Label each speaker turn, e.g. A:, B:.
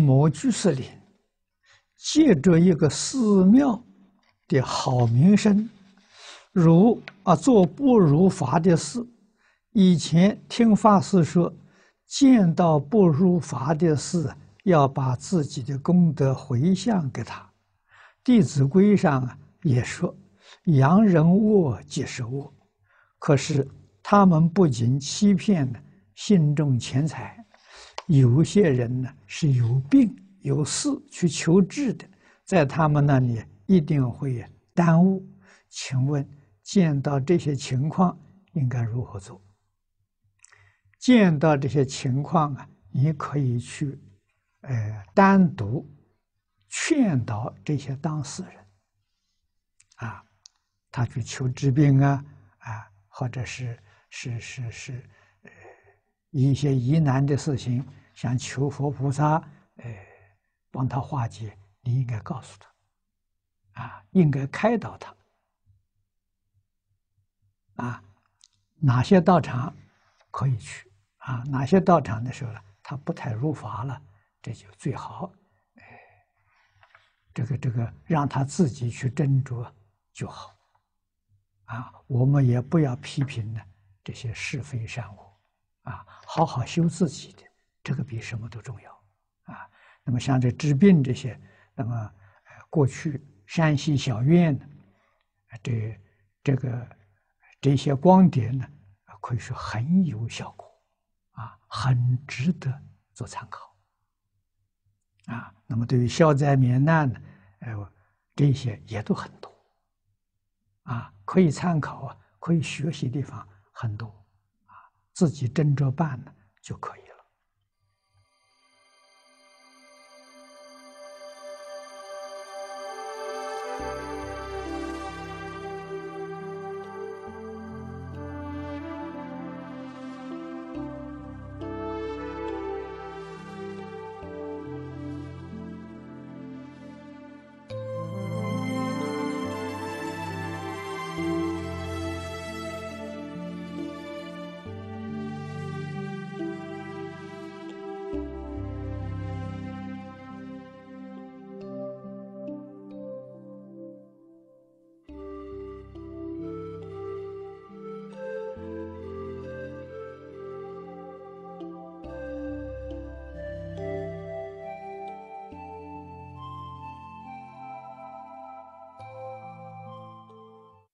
A: 某居士林借着一个寺庙的好名声，如啊做不如法的事。以前听法师说，见到不如法的事，要把自己的功德回向给他。《弟子规》上啊也说：“扬人恶即是恶。”可是他们不仅欺骗了信众钱财，有些人呢是有病有事去求治的，在他们那里一定会耽误。请问见到这些情况应该如何做？见到这些情况啊，你可以去，呃，单独劝导这些当事人，啊，他去求治病啊，啊，或者是是是是，呃，一些疑难的事情，想求佛菩萨，呃，帮他化解，你应该告诉他，啊，应该开导他，啊，哪些道场可以去？啊，哪些道场的时候呢？他不太入法了，这就最好，哎，这个这个让他自己去斟酌就好。啊，我们也不要批评呢这些是非善恶，啊，好好修自己的，这个比什么都重要。啊，那么像这治病这些，那么过去山西小院呢，这这个这些光碟呢，可以说很有效果。啊，很值得做参考。啊，那么对于消灾免难呢，呃，这些也都很多。啊，可以参考啊，可以学习地方很多。啊，自己斟酌办呢就可以了。